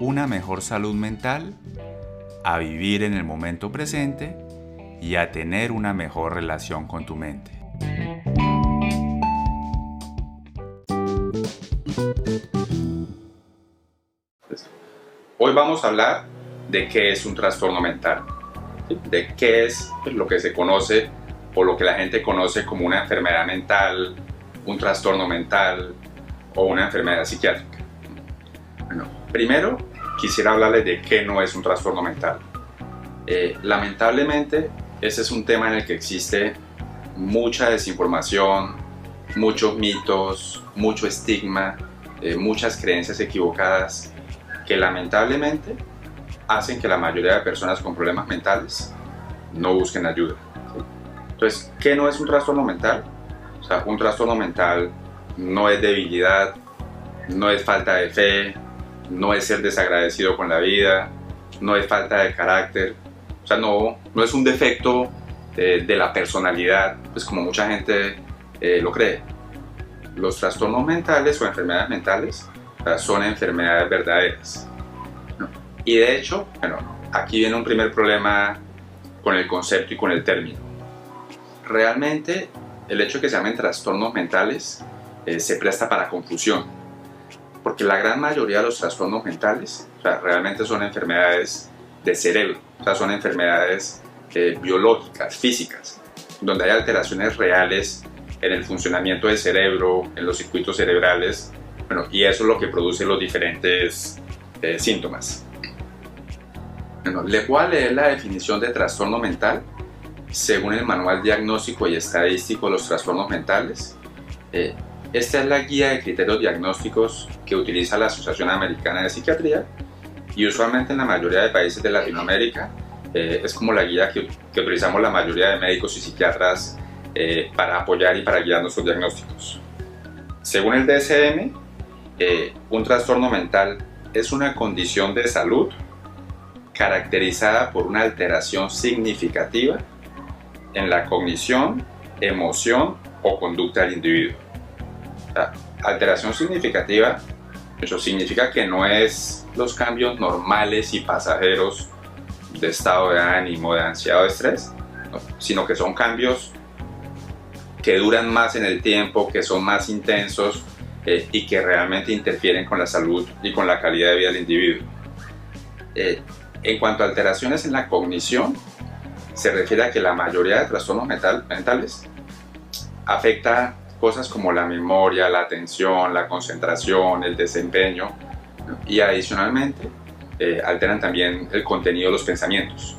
una mejor salud mental, a vivir en el momento presente y a tener una mejor relación con tu mente. Hoy vamos a hablar de qué es un trastorno mental, de qué es lo que se conoce o lo que la gente conoce como una enfermedad mental, un trastorno mental o una enfermedad psiquiátrica. Primero quisiera hablarles de qué no es un trastorno mental. Eh, lamentablemente, ese es un tema en el que existe mucha desinformación, muchos mitos, mucho estigma, eh, muchas creencias equivocadas que lamentablemente hacen que la mayoría de personas con problemas mentales no busquen ayuda. Entonces, ¿qué no es un trastorno mental? O sea, un trastorno mental no es debilidad, no es falta de fe, no es ser desagradecido con la vida, no es falta de carácter, o sea, no, no es un defecto de, la personalidad, pues como mucha gente eh, lo cree. Los trastornos mentales o enfermedades mentales son enfermedades verdaderas. Y de hecho, bueno, aquí viene un primer problema con el concepto y con el término. Realmente, el hecho de que se llamen trastornos mentales eh, se presta para confusión porque la gran mayoría de los trastornos mentales realmente son enfermedades de cerebro, o sea, son enfermedades eh, biológicas, físicas, donde hay alteraciones reales en el funcionamiento del cerebro, en los circuitos cerebrales, bueno, y eso es lo que produce los diferentes eh, síntomas. Bueno, le voy a leer la definición de trastorno mental según el Manual Diagnóstico y Estadístico de los Trastornos Mentales. Eh, esta es la guía de criterios diagnósticos que utiliza la Asociación Americana de Psiquiatría y usualmente en la mayoría de países de Latinoamérica eh, es como la guía que, utilizamos la mayoría de médicos y psiquiatras eh, para apoyar y para guiar nuestros diagnósticos. Según el DSM, eh, un trastorno mental es una condición de salud caracterizada por una alteración significativa en la cognición, emoción o conducta del individuo alteración significativa, eso significa que no es los cambios normales y pasajeros de estado de ánimo, de ansiedad o de estrés, sino que son cambios que duran más en el tiempo, que son más intensos eh, y que realmente interfieren con la salud y con la calidad de vida del individuo. Eh, en cuanto a alteraciones en la cognición, se refiere a que la mayoría de trastornos mental, mentales afecta cosas como la memoria, la atención, la concentración, el desempeño y adicionalmente eh, alteran también el contenido de los pensamientos.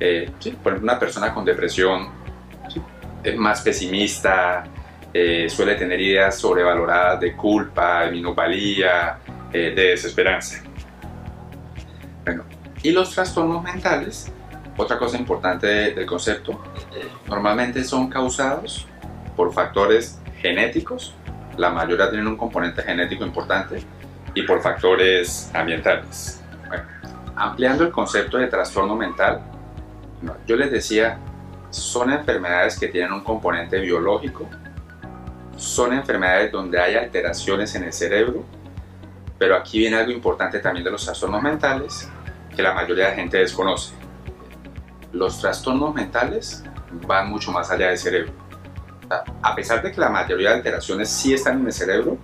Eh, por ejemplo, una persona con depresión es más pesimista, eh, suele tener ideas sobrevaloradas de culpa, de minusvalía, de desesperanza. Bueno, y los trastornos mentales, otra cosa importante del concepto, normalmente son causados por factores genéticos, la mayoría tienen un componente genético importante, y por factores ambientales. ampliando el concepto de trastorno mental, yo les decía, son enfermedades que tienen un componente biológico, son enfermedades donde hay alteraciones en el cerebro, pero aquí viene algo importante también de los trastornos mentales que la mayoría de la gente desconoce. Los trastornos mentales van mucho más allá del cerebro a pesar de que la mayoría de alteraciones sí están en el cerebro,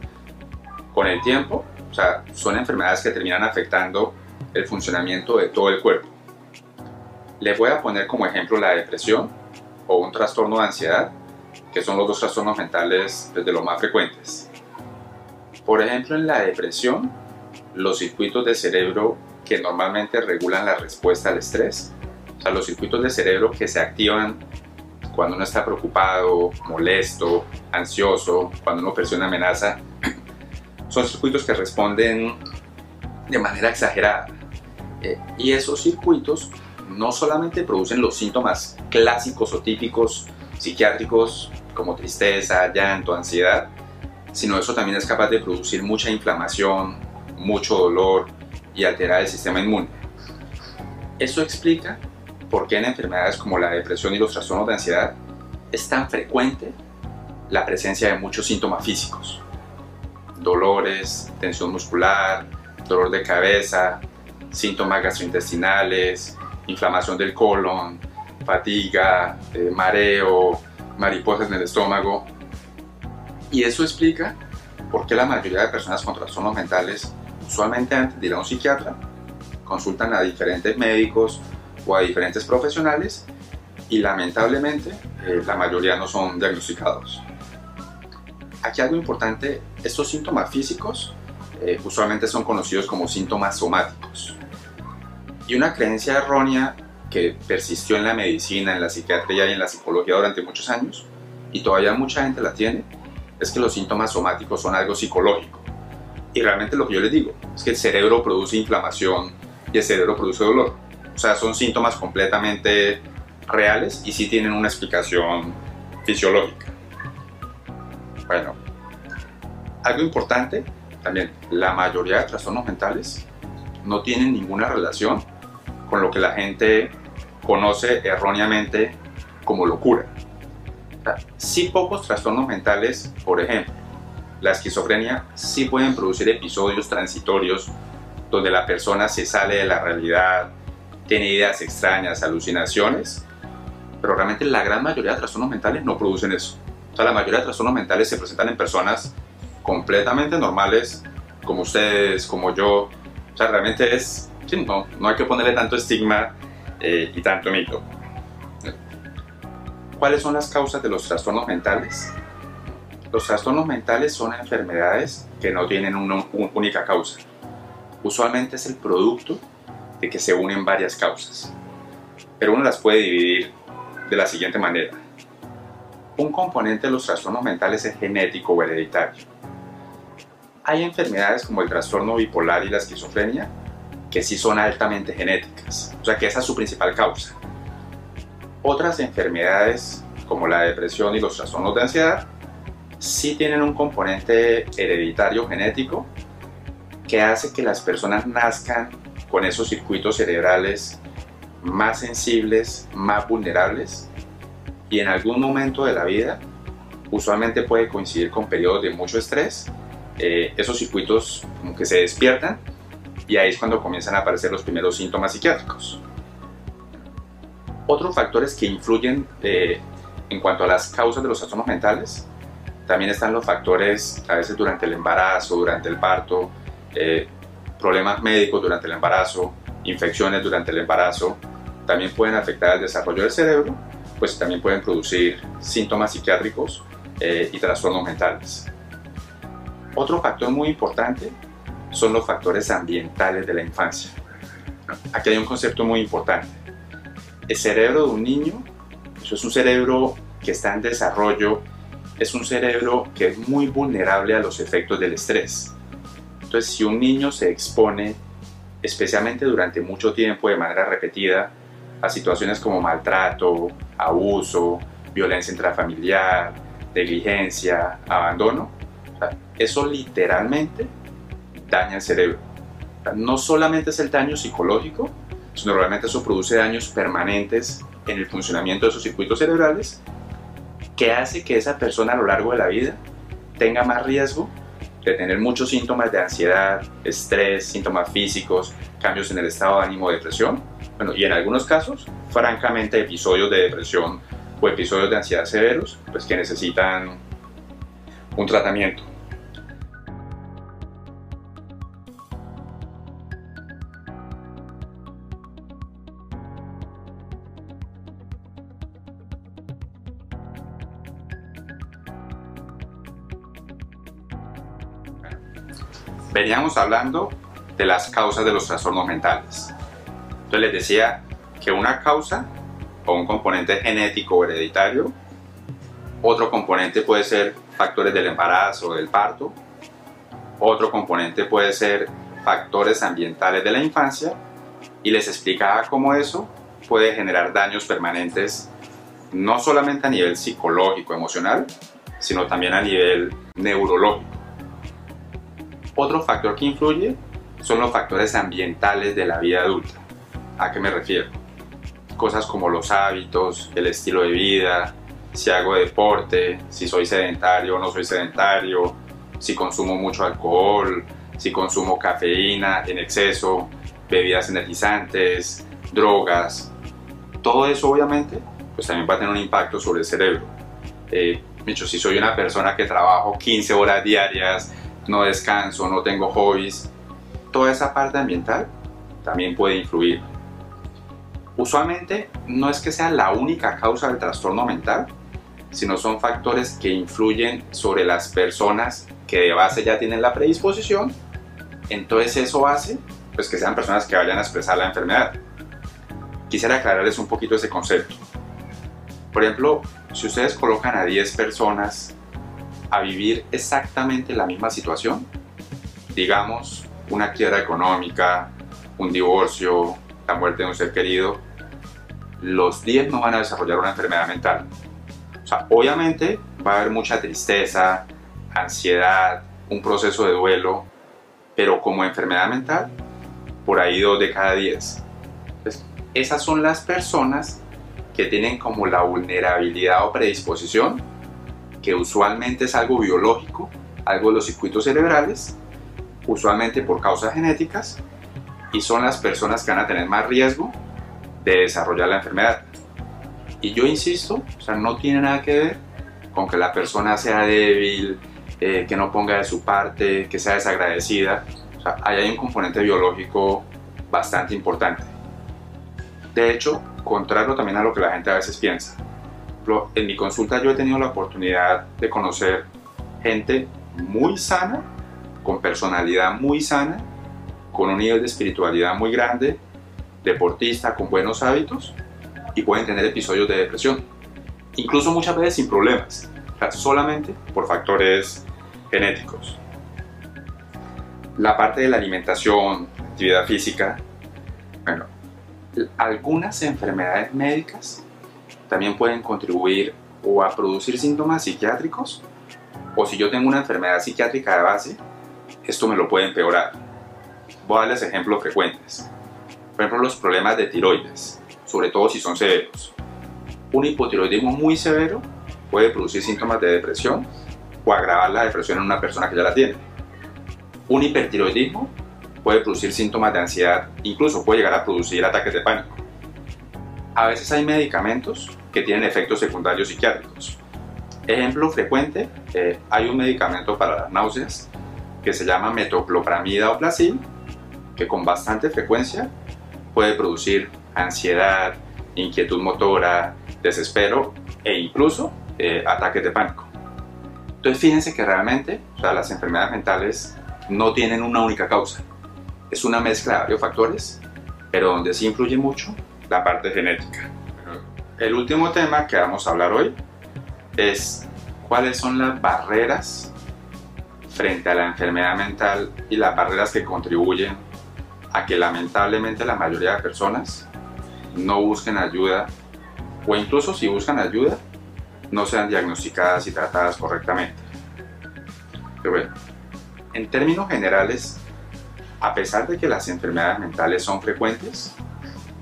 con el tiempo, o sea, son enfermedades que terminan afectando el funcionamiento de todo el cuerpo. Les voy a poner como ejemplo la depresión o un trastorno de ansiedad, que son los dos trastornos mentales de los más frecuentes. Por ejemplo, en la depresión, los circuitos de cerebro que normalmente regulan la respuesta al estrés, o sea, los circuitos de cerebro que se activan cuando uno está preocupado, molesto, ansioso, cuando uno percibe una amenaza, son circuitos que responden de manera exagerada. Eh, y esos circuitos no solamente producen los síntomas clásicos o típicos psiquiátricos como tristeza, llanto, ansiedad, sino eso también es capaz de producir mucha inflamación, mucho dolor y alterar el sistema inmune. Eso explica por qué en enfermedades como la depresión y los trastornos de ansiedad es tan frecuente la presencia de muchos síntomas físicos. Dolores, tensión muscular, dolor de cabeza, síntomas gastrointestinales, inflamación del colon, fatiga, eh, mareo, mariposas en el estómago. Y eso explica por qué la mayoría de personas con trastornos mentales usualmente antes de ir a un psiquiatra consultan a diferentes médicos o a diferentes profesionales y lamentablemente eh, la mayoría no son diagnosticados. Aquí algo importante, estos síntomas físicos eh, usualmente son conocidos como síntomas somáticos. Y una creencia errónea que persistió en la medicina, en la psiquiatría y en la psicología durante muchos años, y todavía mucha gente la tiene, es que los síntomas somáticos son algo psicológico. Y realmente lo que yo les digo es que el cerebro produce inflamación y el cerebro produce dolor. O sea, son síntomas completamente reales y sí tienen una explicación fisiológica. Bueno, algo importante también, la mayoría de trastornos mentales no tienen ninguna relación con lo que la gente conoce erróneamente como locura. sí pocos trastornos mentales, por ejemplo, la esquizofrenia, sí pueden producir episodios transitorios donde la persona se sale de la realidad, tiene ideas extrañas, alucinaciones, pero realmente la gran mayoría de trastornos mentales no producen eso. O sea, la mayoría de trastornos mentales se presentan en personas completamente normales, como ustedes, como yo. O sea, realmente es, no, no hay que ponerle tanto estigma eh, y tanto mito. ¿Cuáles son las causas de los trastornos mentales? Los trastornos mentales son enfermedades que no tienen una única causa. Usualmente es el producto de que se unen varias causas, pero uno las puede dividir de la siguiente manera. Un componente de los trastornos mentales es genético o hereditario. Hay enfermedades como el trastorno bipolar y la esquizofrenia que sí son altamente genéticas, o sea que esa es su principal causa. Otras enfermedades como la depresión y los trastornos de ansiedad sí tienen un componente hereditario genético que hace que las personas nazcan con esos circuitos cerebrales más sensibles, más vulnerables y en algún momento de la vida, usualmente puede coincidir con periodos de mucho estrés, eh, esos circuitos como que se despiertan y ahí es cuando comienzan a aparecer los primeros síntomas psiquiátricos. Otros factores que influyen eh, en cuanto a las causas de los trastornos mentales, también están los factores a veces durante el embarazo, durante el parto, eh, problemas médicos durante el embarazo, infecciones durante el embarazo, también pueden afectar el desarrollo del cerebro, pues también pueden producir síntomas psiquiátricos eh, y trastornos mentales. Otro factor muy importante son los factores ambientales de la infancia. Aquí hay un concepto muy importante. El cerebro de un niño, eso es un cerebro que está en desarrollo, es un cerebro que es muy vulnerable a los efectos del estrés. Entonces, si un niño se expone, especialmente durante mucho tiempo de manera repetida, a situaciones como maltrato, abuso, violencia intrafamiliar, negligencia, abandono, eso literalmente daña el cerebro. No solamente es el daño psicológico, sino realmente eso produce daños permanentes en el funcionamiento de esos circuitos cerebrales que hace que esa persona a lo largo de la vida tenga más riesgo de tener muchos síntomas de ansiedad, estrés, síntomas físicos, cambios en el estado de ánimo, depresión. Bueno, y en algunos casos, francamente, episodios de depresión o episodios de ansiedad severos, pues que necesitan un tratamiento. Veníamos hablando de las causas de los trastornos mentales. Entonces les decía que una causa o un componente genético o hereditario, otro componente puede ser factores del embarazo o del parto, otro componente puede ser factores ambientales de la infancia y les explicaba cómo eso puede generar daños permanentes, no solamente a nivel psicológico, emocional, sino también a nivel neurológico. Otro factor que influye son los factores ambientales de la vida adulta. ¿A qué me refiero? Cosas como los hábitos, el estilo de vida, si hago deporte, si soy sedentario o no soy sedentario, si consumo mucho alcohol, si consumo cafeína en exceso, bebidas energizantes, drogas. Todo eso obviamente pues también va a tener un impacto sobre el cerebro. Eh, si soy una persona que trabajo 15 horas diarias, no descanso, no tengo hobbies, toda esa parte ambiental también puede influir. Usualmente no es que sea la única causa del trastorno mental, sino son factores que influyen sobre las personas que de base ya tienen la predisposición, entonces eso hace pues, que sean personas que vayan a expresar la enfermedad. Quisiera aclararles un poquito ese concepto. Por ejemplo, si ustedes colocan a 10 personas a vivir exactamente la misma situación, digamos una quiebra económica, un divorcio, la muerte de un ser querido, los 10 no van a desarrollar una enfermedad mental. O sea, obviamente va a haber mucha tristeza, ansiedad, un proceso de duelo, pero como enfermedad mental, por ahí dos de cada 10. Entonces, esas son las personas que tienen como la vulnerabilidad o predisposición, que usualmente es algo biológico, algo de los circuitos cerebrales, usualmente por causas genéticas, y son las personas que van a tener más riesgo de desarrollar la enfermedad. Y yo insisto, o sea, no tiene nada que ver con que la persona sea débil, eh, que no ponga de su parte, que sea desagradecida. O sea, ahí hay un componente biológico bastante importante. De hecho, contrario también a lo que la gente a veces piensa. En mi consulta yo he tenido la oportunidad de conocer gente muy sana, con personalidad muy sana, con un nivel de espiritualidad muy grande, deportista, con buenos hábitos y pueden tener episodios de depresión. Incluso muchas veces sin problemas, solamente por factores genéticos. La parte de la alimentación, actividad física, bueno, algunas enfermedades médicas también pueden contribuir o a producir síntomas psiquiátricos o si yo tengo una enfermedad psiquiátrica de base, esto me lo puede empeorar. Voy a darles ejemplos frecuentes. Por ejemplo, los problemas de tiroides, sobre todo si son severos. Un hipotiroidismo muy severo puede producir síntomas de depresión o agravar la depresión en una persona que ya la tiene. Un hipertiroidismo puede producir síntomas de ansiedad, incluso puede llegar a producir ataques de pánico. A veces hay medicamentos que tienen efectos secundarios psiquiátricos. Ejemplo frecuente, eh, hay un medicamento para las náuseas que se llama metoclopramida o placil, que con bastante frecuencia puede producir ansiedad, inquietud motora, desespero e incluso eh, ataques de pánico. Entonces fíjense que realmente las enfermedades mentales no tienen una única causa es una mezcla de varios factores, pero donde sí influye mucho la parte genética. El último tema que vamos a hablar hoy es cuáles son las barreras frente a la enfermedad mental y las barreras que contribuyen a que lamentablemente la mayoría de personas no busquen ayuda o incluso si buscan ayuda no sean diagnosticadas y tratadas correctamente. Pero bueno, en términos generales, a pesar de que las enfermedades mentales son frecuentes,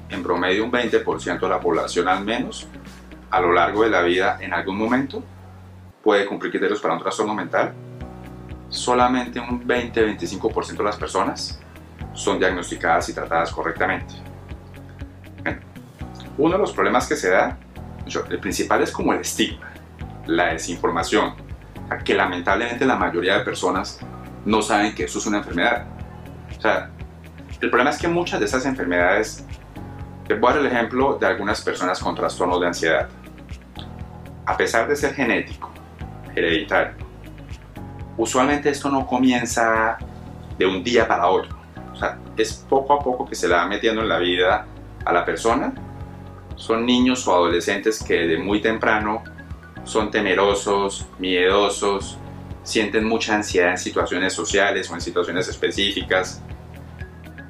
en promedio un 20% de la población al menos, a lo largo de la vida en algún momento, puede cumplir criterios para un trastorno mental, solamente un 20-25% de las personas son diagnosticadas y tratadas correctamente. uno de los problemas que se da, el principal es como el estigma, la desinformación, que lamentablemente la mayoría de personas no saben que eso es una enfermedad o sea, el problema es que muchas de esas enfermedades, te voy a dar el ejemplo de algunas personas con trastornos de ansiedad. A pesar de ser genético, hereditario, usualmente esto no comienza de un día para otro. O sea, es poco a poco que se le va metiendo en la vida a la persona. Son niños o adolescentes que de muy temprano son temerosos, miedosos, sienten mucha ansiedad en situaciones sociales o en situaciones específicas.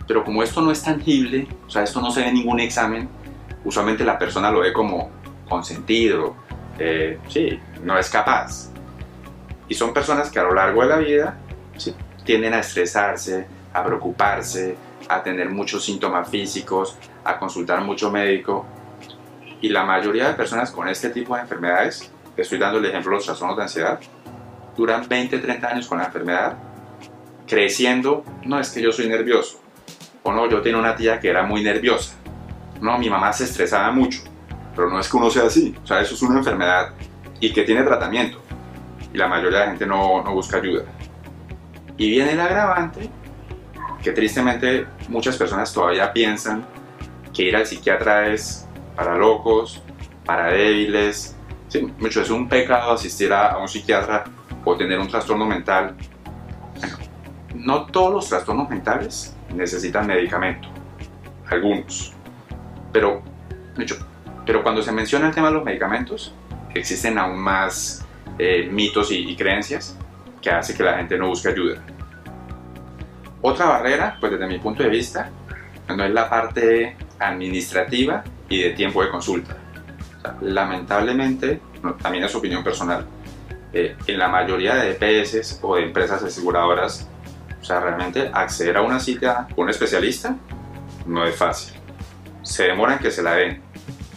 Pero como esto no es tangible, o sea, esto no se ve en ningún examen, usualmente la persona lo ve como consentido, eh, sí, no es capaz. Y son personas que a lo largo de la vida tienden a estresarse, a preocuparse, a tener muchos síntomas físicos, a consultar mucho médico. Y la mayoría de personas con este tipo de enfermedades, estoy dando el ejemplo de los trastornos de ansiedad, duran 20, 30 años con la enfermedad, creciendo, no es que yo soy nervioso, o no, yo tenía una tía que era muy nerviosa, no, mi mamá se estresaba mucho, pero no es que uno sea así, o sea, eso es una enfermedad y que tiene tratamiento, y la mayoría de la gente no, no busca ayuda. Y viene el agravante, que tristemente muchas personas todavía piensan que ir al psiquiatra es para locos, para débiles, sí, mucho es un pecado asistir a un psiquiatra o tener un trastorno mental. no todos los trastornos mentales necesitan medicamento, algunos. Pero, pero cuando se menciona el tema de los medicamentos, existen aún más eh, mitos y, creencias que hace que la gente no busque ayuda. Otra barrera, pues desde mi punto de vista, no es la parte administrativa y de tiempo de consulta. lamentablemente, también es opinión personal, eh, en la mayoría de EPS o de empresas aseguradoras, sea, realmente acceder a una cita con un especialista no es fácil. Se demoran que se la den.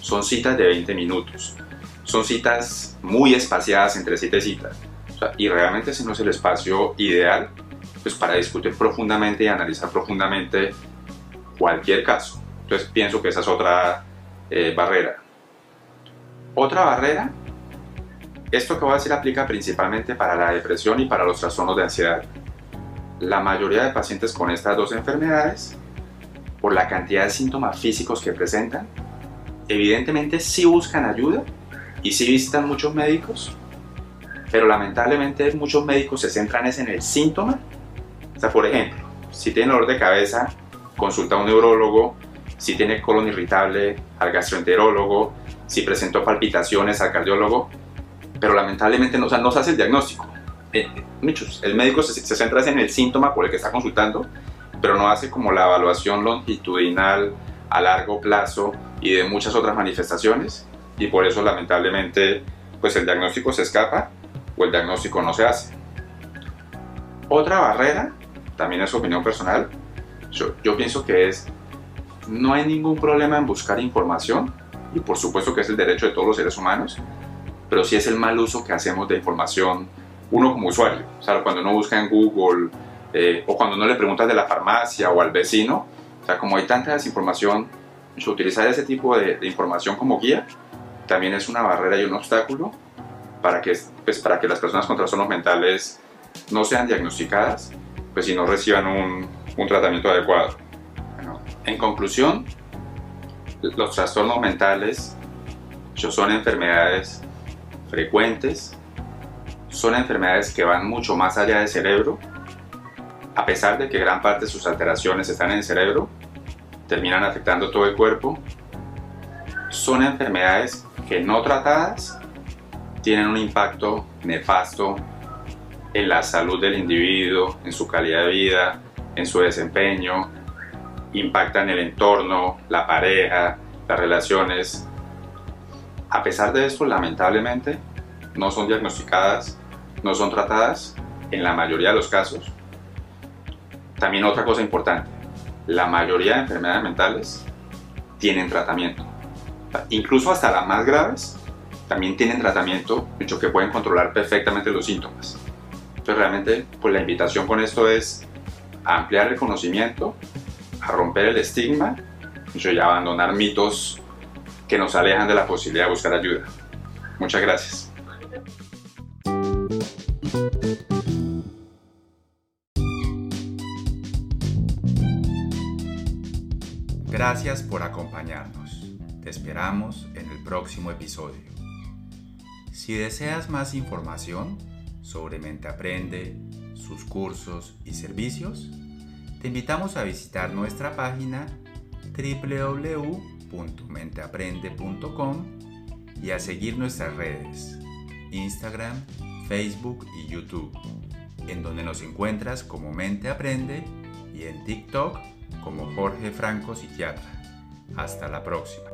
Son citas de 20 minutos. Son citas muy espaciadas entre cita y cita. y realmente ese no es el espacio ideal pues, para discutir profundamente y analizar profundamente cualquier caso. Entonces pienso que esa es otra eh, barrera. Otra barrera esto que voy a decir aplica principalmente para la depresión y para los trastornos de ansiedad. La mayoría de pacientes con estas dos enfermedades, por la cantidad de síntomas físicos que presentan, evidentemente sí buscan ayuda y sí visitan muchos médicos, pero lamentablemente muchos médicos se centran en el síntoma. O sea, por ejemplo, si tiene dolor de cabeza, consulta a un neurólogo, si tiene colon irritable, al gastroenterólogo, si presentó palpitaciones, al cardiólogo, pero lamentablemente no, no se hace el diagnóstico. Eh, el médico se, centra en el síntoma por el que está consultando, pero no hace como la evaluación longitudinal a largo plazo y de muchas otras manifestaciones y por eso lamentablemente pues el diagnóstico se escapa o el diagnóstico no se hace. Otra barrera, también es opinión personal, yo, yo pienso que es no hay ningún problema en buscar información y por supuesto que es el derecho de todos los seres humanos, pero sí es el mal uso que hacemos de información uno como usuario. O sea, cuando uno busca en Google eh, o cuando uno le pregunta de la farmacia o al vecino, o sea, como hay tanta desinformación, utilizar ese tipo de, información como guía también es una barrera y un obstáculo para que, pues, para que las personas con trastornos mentales no sean diagnosticadas pues, y no reciban un, un tratamiento adecuado. Bueno, en conclusión, los trastornos mentales son enfermedades frecuentes, son enfermedades que van mucho más allá del cerebro, a pesar de que gran parte de sus alteraciones están en el cerebro, terminan afectando todo el cuerpo, son enfermedades que no tratadas tienen un impacto nefasto en la salud del individuo, en su calidad de vida, en su desempeño, impactan el entorno, la pareja, las relaciones, a pesar de esto, lamentablemente, no son diagnosticadas, no son tratadas en la mayoría de los casos. También otra cosa importante, la mayoría de enfermedades mentales tienen tratamiento. Incluso hasta las más graves también tienen tratamiento, hecho que pueden controlar perfectamente los síntomas. Entonces realmente pues la invitación con esto es a ampliar el conocimiento, a romper el estigma, y abandonar mitos que nos alejan de la posibilidad de buscar ayuda. Muchas gracias. Gracias por acompañarnos. Te esperamos en el próximo episodio. Si deseas más información sobre Mente Aprende, sus cursos y servicios, te invitamos a visitar nuestra página www www.menteaprende.com y a seguir nuestras redes, Instagram, Facebook y YouTube, en donde nos encuentras como Mente Aprende y en TikTok como Jorge Franco Psiquiatra. Hasta la próxima.